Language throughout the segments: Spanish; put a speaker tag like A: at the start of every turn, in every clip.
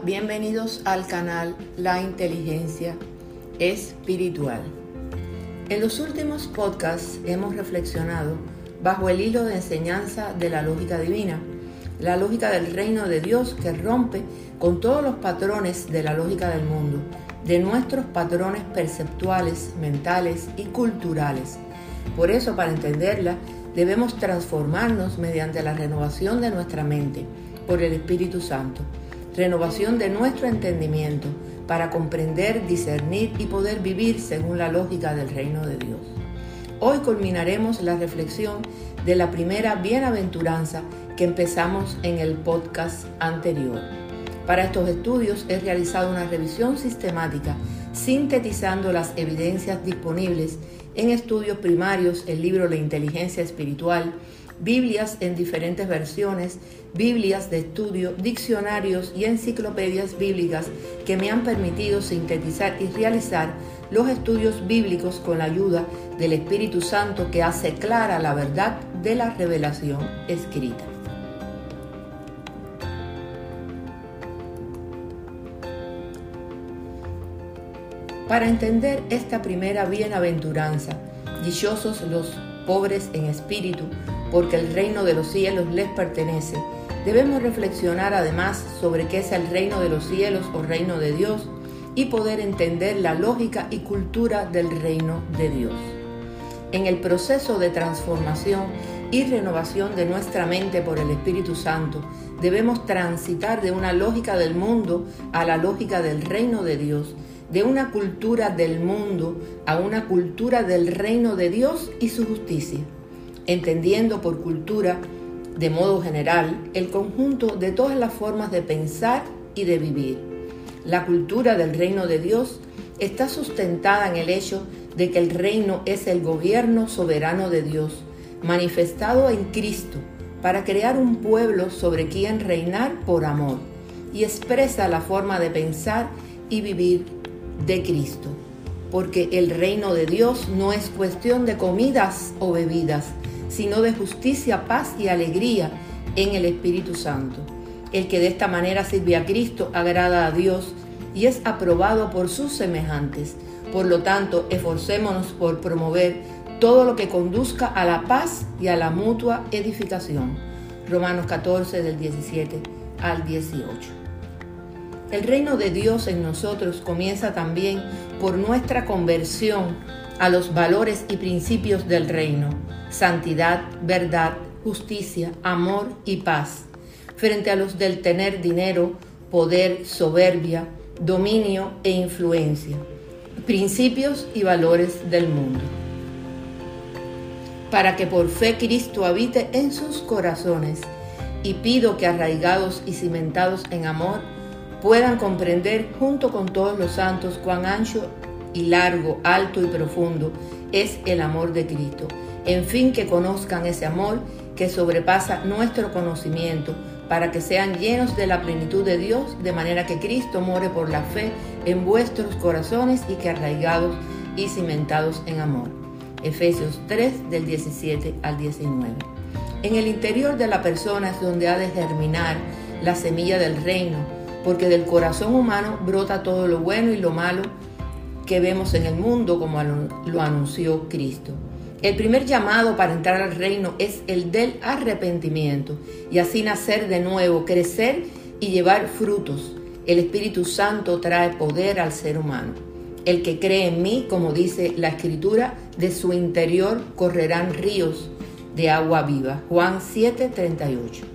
A: Bienvenidos al canal La Inteligencia Espiritual. En los últimos podcasts hemos reflexionado bajo el hilo de enseñanza de la lógica divina, la lógica del reino de Dios que rompe con todos los patrones de la lógica del mundo, de nuestros patrones perceptuales, mentales y culturales. Por eso, para entenderla, debemos transformarnos mediante la renovación de nuestra mente por el Espíritu Santo, renovación de nuestro entendimiento para comprender, discernir y poder vivir según la lógica del reino de Dios. Hoy culminaremos la reflexión de la primera bienaventuranza que empezamos en el podcast anterior. Para estos estudios he realizado una revisión sistemática sintetizando las evidencias disponibles en estudios primarios, el libro La inteligencia espiritual, Biblias en diferentes versiones, Biblias de estudio, diccionarios y enciclopedias bíblicas que me han permitido sintetizar y realizar los estudios bíblicos con la ayuda del Espíritu Santo que hace clara la verdad de la revelación escrita. Para entender esta primera bienaventuranza, dichosos los pobres en espíritu, porque el reino de los cielos les pertenece, debemos reflexionar además sobre qué es el reino de los cielos o reino de Dios y poder entender la lógica y cultura del reino de Dios. En el proceso de transformación y renovación de nuestra mente por el Espíritu Santo, debemos transitar de una lógica del mundo a la lógica del reino de Dios de una cultura del mundo a una cultura del reino de Dios y su justicia, entendiendo por cultura, de modo general, el conjunto de todas las formas de pensar y de vivir. La cultura del reino de Dios está sustentada en el hecho de que el reino es el gobierno soberano de Dios, manifestado en Cristo, para crear un pueblo sobre quien reinar por amor, y expresa la forma de pensar y vivir de Cristo, porque el reino de Dios no es cuestión de comidas o bebidas, sino de justicia, paz y alegría en el Espíritu Santo. El que de esta manera sirve a Cristo agrada a Dios y es aprobado por sus semejantes. Por lo tanto, esforcémonos por promover todo lo que conduzca a la paz y a la mutua edificación. Romanos 14 del 17 al 18. El reino de Dios en nosotros comienza también por nuestra conversión a los valores y principios del reino, santidad, verdad, justicia, amor y paz, frente a los del tener dinero, poder, soberbia, dominio e influencia, principios y valores del mundo. Para que por fe Cristo habite en sus corazones, y pido que arraigados y cimentados en amor, puedan comprender junto con todos los santos cuán ancho y largo, alto y profundo es el amor de Cristo. En fin, que conozcan ese amor que sobrepasa nuestro conocimiento, para que sean llenos de la plenitud de Dios, de manera que Cristo more por la fe en vuestros corazones y que arraigados y cimentados en amor. Efesios 3 del 17 al 19. En el interior de la persona es donde ha de germinar la semilla del reino, porque del corazón humano brota todo lo bueno y lo malo que vemos en el mundo, como lo anunció Cristo. El primer llamado para entrar al reino es el del arrepentimiento y así nacer de nuevo, crecer y llevar frutos. El Espíritu Santo trae poder al ser humano. El que cree en mí, como dice la Escritura, de su interior correrán ríos de agua viva. Juan 7:38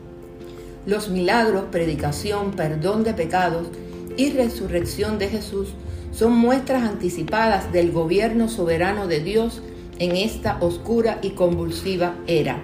A: los milagros, predicación, perdón de pecados y resurrección de Jesús son muestras anticipadas del gobierno soberano de Dios en esta oscura y convulsiva era.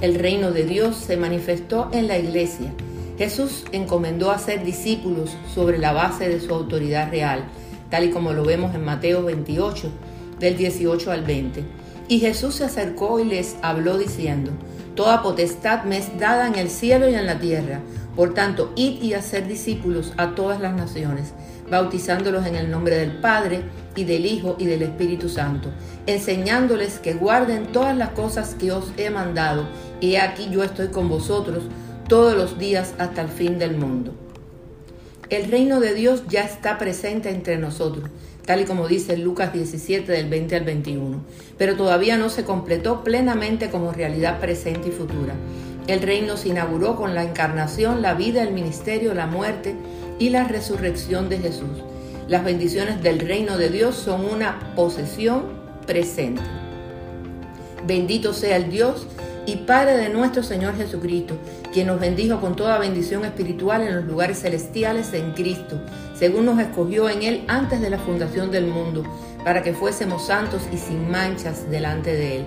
A: El reino de Dios se manifestó en la iglesia. Jesús encomendó a ser discípulos sobre la base de su autoridad real, tal y como lo vemos en Mateo 28, del 18 al 20. Y Jesús se acercó y les habló diciendo, Toda potestad me es dada en el cielo y en la tierra. Por tanto, id y hacer discípulos a todas las naciones, bautizándolos en el nombre del Padre y del Hijo y del Espíritu Santo, enseñándoles que guarden todas las cosas que os he mandado. Y aquí yo estoy con vosotros todos los días hasta el fin del mundo. El reino de Dios ya está presente entre nosotros, tal y como dice Lucas 17 del 20 al 21, pero todavía no se completó plenamente como realidad presente y futura. El reino se inauguró con la encarnación, la vida, el ministerio, la muerte y la resurrección de Jesús. Las bendiciones del reino de Dios son una posesión presente. Bendito sea el Dios y Padre de nuestro Señor Jesucristo, quien nos bendijo con toda bendición espiritual en los lugares celestiales en Cristo, según nos escogió en Él antes de la fundación del mundo, para que fuésemos santos y sin manchas delante de Él,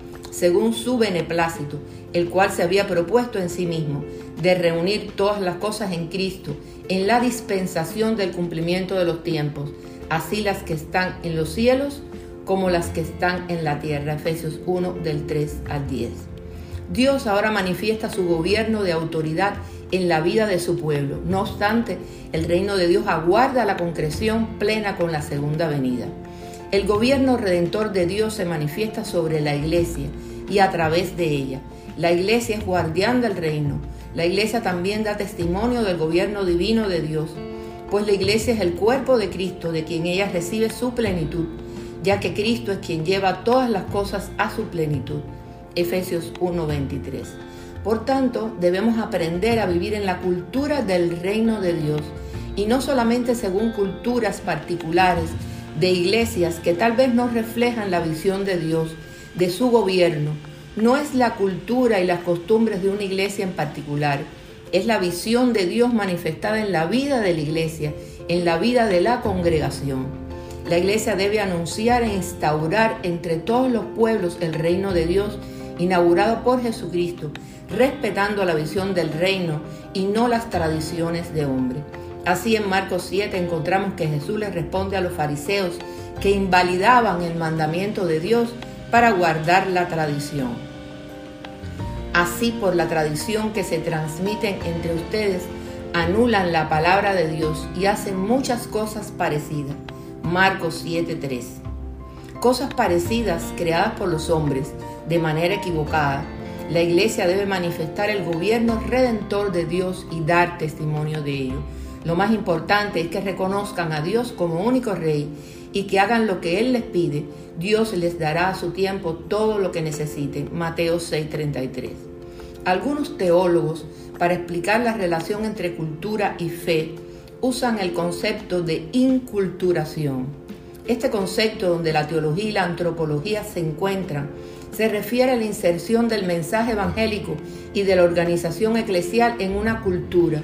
A: según su beneplácito, el cual se había propuesto en sí mismo, de reunir todas las cosas en Cristo, en la dispensación del cumplimiento de los tiempos, así las que están en los cielos, como las que están en la tierra. Efesios 1 del 3 al 10. Dios ahora manifiesta su gobierno de autoridad en la vida de su pueblo. No obstante, el reino de Dios aguarda la concreción plena con la segunda venida. El gobierno redentor de Dios se manifiesta sobre la iglesia y a través de ella. La iglesia es guardián del reino. La iglesia también da testimonio del gobierno divino de Dios, pues la iglesia es el cuerpo de Cristo, de quien ella recibe su plenitud ya que Cristo es quien lleva todas las cosas a su plenitud. Efesios 1:23. Por tanto, debemos aprender a vivir en la cultura del reino de Dios y no solamente según culturas particulares de iglesias que tal vez no reflejan la visión de Dios, de su gobierno. No es la cultura y las costumbres de una iglesia en particular, es la visión de Dios manifestada en la vida de la iglesia, en la vida de la congregación. La iglesia debe anunciar e instaurar entre todos los pueblos el reino de Dios inaugurado por Jesucristo, respetando la visión del reino y no las tradiciones de hombre. Así en Marcos 7 encontramos que Jesús le responde a los fariseos que invalidaban el mandamiento de Dios para guardar la tradición. Así por la tradición que se transmiten entre ustedes, anulan la palabra de Dios y hacen muchas cosas parecidas. Marcos 7:3. Cosas parecidas creadas por los hombres de manera equivocada. La iglesia debe manifestar el gobierno redentor de Dios y dar testimonio de ello. Lo más importante es que reconozcan a Dios como único rey y que hagan lo que Él les pide. Dios les dará a su tiempo todo lo que necesiten. Mateo 6:33. Algunos teólogos, para explicar la relación entre cultura y fe, usan el concepto de inculturación. Este concepto donde la teología y la antropología se encuentran se refiere a la inserción del mensaje evangélico y de la organización eclesial en una cultura.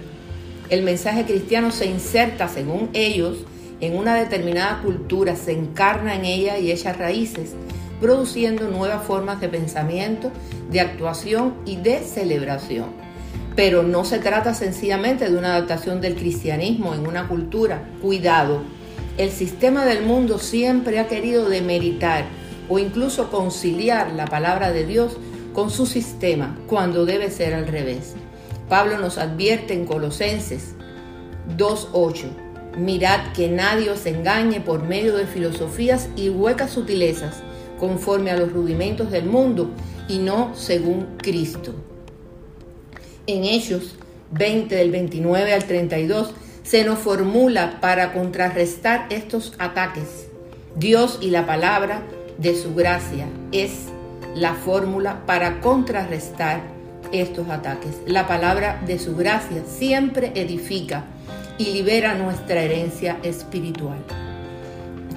A: El mensaje cristiano se inserta, según ellos, en una determinada cultura, se encarna en ella y echa raíces, produciendo nuevas formas de pensamiento, de actuación y de celebración. Pero no se trata sencillamente de una adaptación del cristianismo en una cultura. Cuidado, el sistema del mundo siempre ha querido demeritar o incluso conciliar la palabra de Dios con su sistema, cuando debe ser al revés. Pablo nos advierte en Colosenses 2.8, mirad que nadie os engañe por medio de filosofías y huecas sutilezas, conforme a los rudimentos del mundo y no según Cristo en Hechos 20 del 29 al 32 se nos formula para contrarrestar estos ataques. Dios y la palabra de su gracia es la fórmula para contrarrestar estos ataques. La palabra de su gracia siempre edifica y libera nuestra herencia espiritual.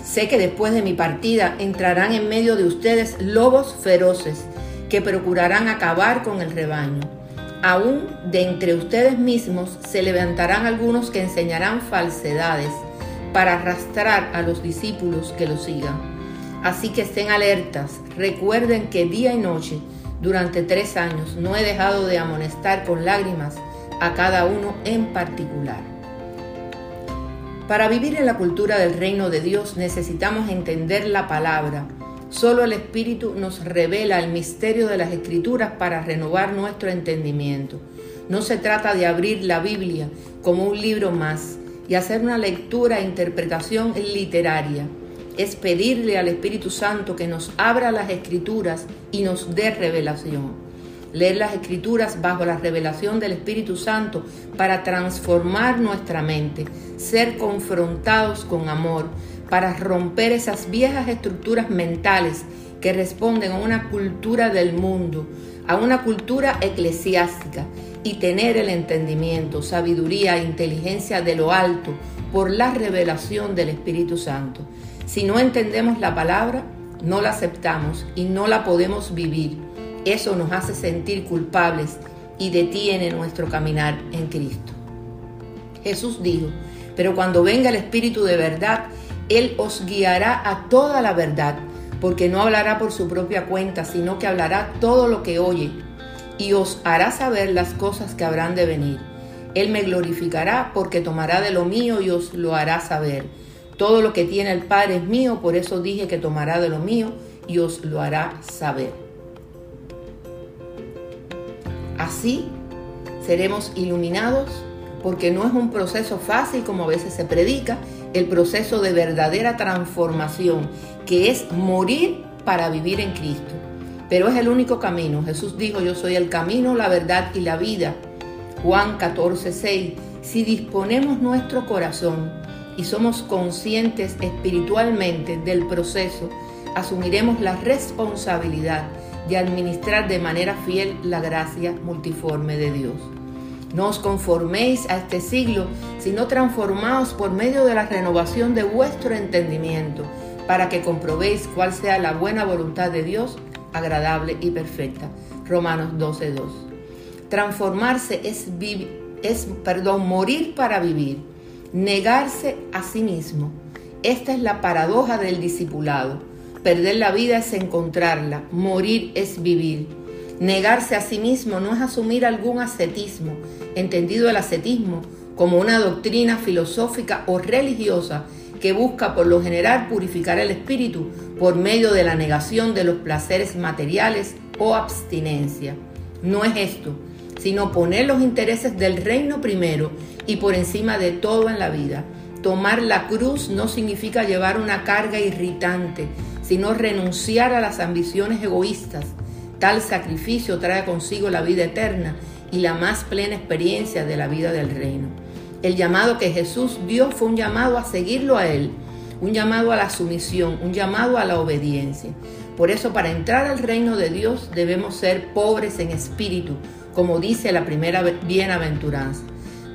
A: Sé que después de mi partida entrarán en medio de ustedes lobos feroces que procurarán acabar con el rebaño Aún de entre ustedes mismos se levantarán algunos que enseñarán falsedades para arrastrar a los discípulos que los sigan. Así que estén alertas, recuerden que día y noche, durante tres años, no he dejado de amonestar con lágrimas a cada uno en particular. Para vivir en la cultura del reino de Dios necesitamos entender la palabra. Solo el Espíritu nos revela el misterio de las Escrituras para renovar nuestro entendimiento. No se trata de abrir la Biblia como un libro más y hacer una lectura e interpretación literaria. Es pedirle al Espíritu Santo que nos abra las Escrituras y nos dé revelación leer las escrituras bajo la revelación del Espíritu Santo para transformar nuestra mente, ser confrontados con amor, para romper esas viejas estructuras mentales que responden a una cultura del mundo, a una cultura eclesiástica y tener el entendimiento, sabiduría e inteligencia de lo alto por la revelación del Espíritu Santo. Si no entendemos la palabra, no la aceptamos y no la podemos vivir eso nos hace sentir culpables y detiene nuestro caminar en Cristo. Jesús dijo, pero cuando venga el Espíritu de verdad, Él os guiará a toda la verdad, porque no hablará por su propia cuenta, sino que hablará todo lo que oye y os hará saber las cosas que habrán de venir. Él me glorificará porque tomará de lo mío y os lo hará saber. Todo lo que tiene el Padre es mío, por eso dije que tomará de lo mío y os lo hará saber. Así seremos iluminados porque no es un proceso fácil como a veces se predica, el proceso de verdadera transformación, que es morir para vivir en Cristo. Pero es el único camino. Jesús dijo, yo soy el camino, la verdad y la vida. Juan 14, 6. Si disponemos nuestro corazón y somos conscientes espiritualmente del proceso, asumiremos la responsabilidad de administrar de manera fiel la gracia multiforme de Dios. No os conforméis a este siglo, sino transformaos por medio de la renovación de vuestro entendimiento, para que comprobéis cuál sea la buena voluntad de Dios, agradable y perfecta. Romanos 12:2. Transformarse es, es perdón, morir para vivir, negarse a sí mismo. Esta es la paradoja del discipulado Perder la vida es encontrarla, morir es vivir. Negarse a sí mismo no es asumir algún ascetismo, entendido el ascetismo como una doctrina filosófica o religiosa que busca por lo general purificar el espíritu por medio de la negación de los placeres materiales o abstinencia. No es esto, sino poner los intereses del reino primero y por encima de todo en la vida. Tomar la cruz no significa llevar una carga irritante, sino renunciar a las ambiciones egoístas. Tal sacrificio trae consigo la vida eterna y la más plena experiencia de la vida del reino. El llamado que Jesús dio fue un llamado a seguirlo a Él, un llamado a la sumisión, un llamado a la obediencia. Por eso para entrar al reino de Dios debemos ser pobres en espíritu, como dice la primera bienaventuranza.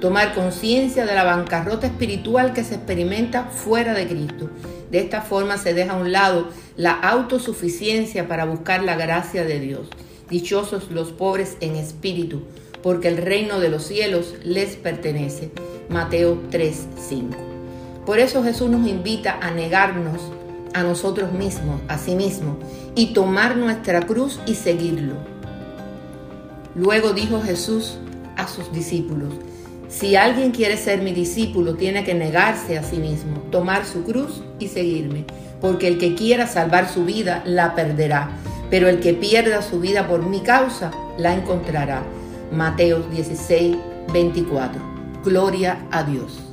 A: Tomar conciencia de la bancarrota espiritual que se experimenta fuera de Cristo de esta forma se deja a un lado la autosuficiencia para buscar la gracia de Dios. Dichosos los pobres en espíritu, porque el reino de los cielos les pertenece. Mateo 3:5. Por eso Jesús nos invita a negarnos a nosotros mismos, a sí mismos, y tomar nuestra cruz y seguirlo. Luego dijo Jesús a sus discípulos, si alguien quiere ser mi discípulo, tiene que negarse a sí mismo, tomar su cruz y seguirme, porque el que quiera salvar su vida la perderá, pero el que pierda su vida por mi causa la encontrará. Mateo 16, 24. Gloria a Dios.